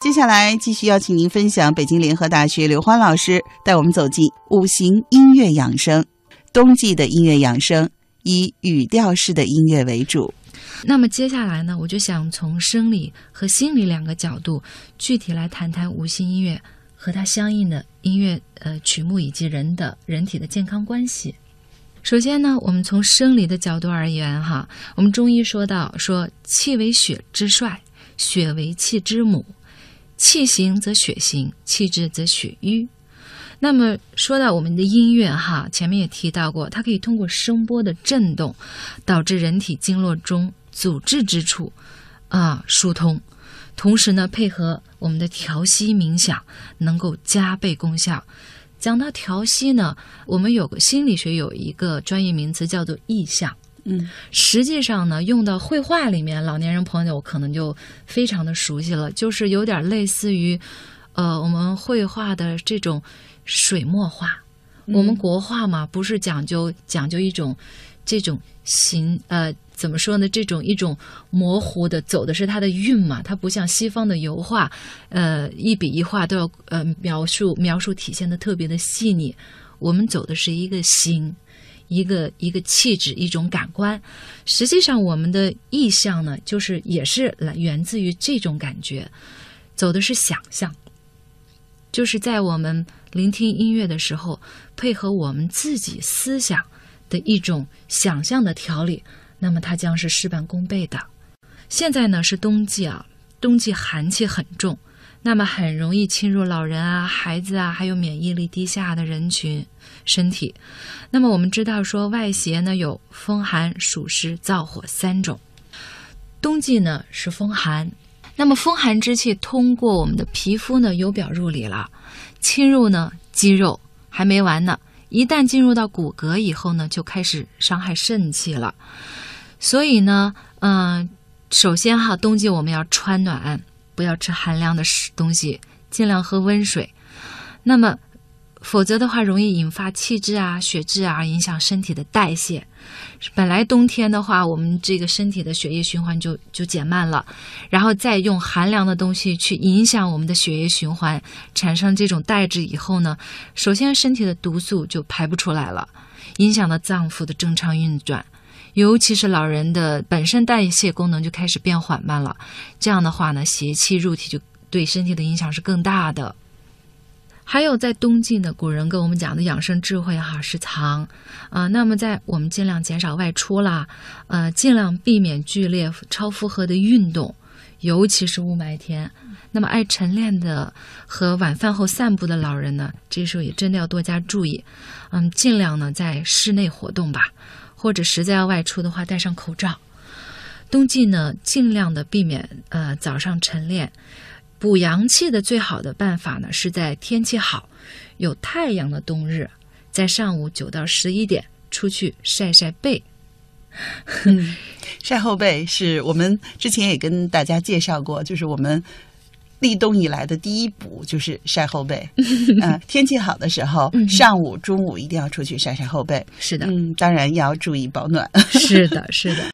接下来继续邀请您分享北京联合大学刘欢老师带我们走进五行音乐养生。冬季的音乐养生以语调式的音乐为主。那么接下来呢，我就想从生理和心理两个角度，具体来谈谈五行音乐和它相应的音乐呃曲目以及人的人体的健康关系。首先呢，我们从生理的角度而言，哈，我们中医说到说气为血之帅，血为气之母。气行则血行，气滞则血瘀。那么说到我们的音乐哈，前面也提到过，它可以通过声波的震动，导致人体经络中阻滞之处啊疏通，同时呢，配合我们的调息冥想，能够加倍功效。讲到调息呢，我们有个心理学有一个专业名词叫做意象。嗯，实际上呢，用到绘画里面，老年人朋友可能就非常的熟悉了，就是有点类似于，呃，我们绘画的这种水墨画。我们国画嘛，不是讲究讲究一种这种形，呃，怎么说呢？这种一种模糊的，走的是它的韵嘛。它不像西方的油画，呃，一笔一画都要呃描述描述体现的特别的细腻。我们走的是一个形。一个一个气质，一种感官。实际上，我们的意象呢，就是也是来源自于这种感觉，走的是想象。就是在我们聆听音乐的时候，配合我们自己思想的一种想象的调理，那么它将是事半功倍的。现在呢是冬季啊，冬季寒气很重。那么很容易侵入老人啊、孩子啊，还有免疫力低下的人群身体。那么我们知道说，外邪呢有风寒、暑湿、燥火三种。冬季呢是风寒，那么风寒之气通过我们的皮肤呢由表入里了，侵入呢肌肉还没完呢，一旦进入到骨骼以后呢，就开始伤害肾气了。所以呢，嗯，首先哈，冬季我们要穿暖。不要吃寒凉的食东西，尽量喝温水。那么，否则的话，容易引发气滞啊、血滞啊，影响身体的代谢。本来冬天的话，我们这个身体的血液循环就就减慢了，然后再用寒凉的东西去影响我们的血液循环，产生这种代滞以后呢，首先身体的毒素就排不出来了，影响了脏腑的正常运转。尤其是老人的本身代谢功能就开始变缓慢了，这样的话呢，邪气入体就对身体的影响是更大的。还有在冬季呢，古人跟我们讲的养生智慧哈是藏啊，那么在我们尽量减少外出啦，呃，尽量避免剧烈超负荷的运动，尤其是雾霾天。那么爱晨练的和晚饭后散步的老人呢，这时候也真的要多加注意，嗯，尽量呢在室内活动吧。或者实在要外出的话，戴上口罩。冬季呢，尽量的避免呃早上晨练。补阳气的最好的办法呢，是在天气好、有太阳的冬日，在上午九到十一点出去晒晒背。晒后背是我们之前也跟大家介绍过，就是我们。立冬以来的第一补就是晒后背，嗯，天气好的时候，上午、中午一定要出去晒晒后背。是的，嗯，当然也要注意保暖。是的，是的。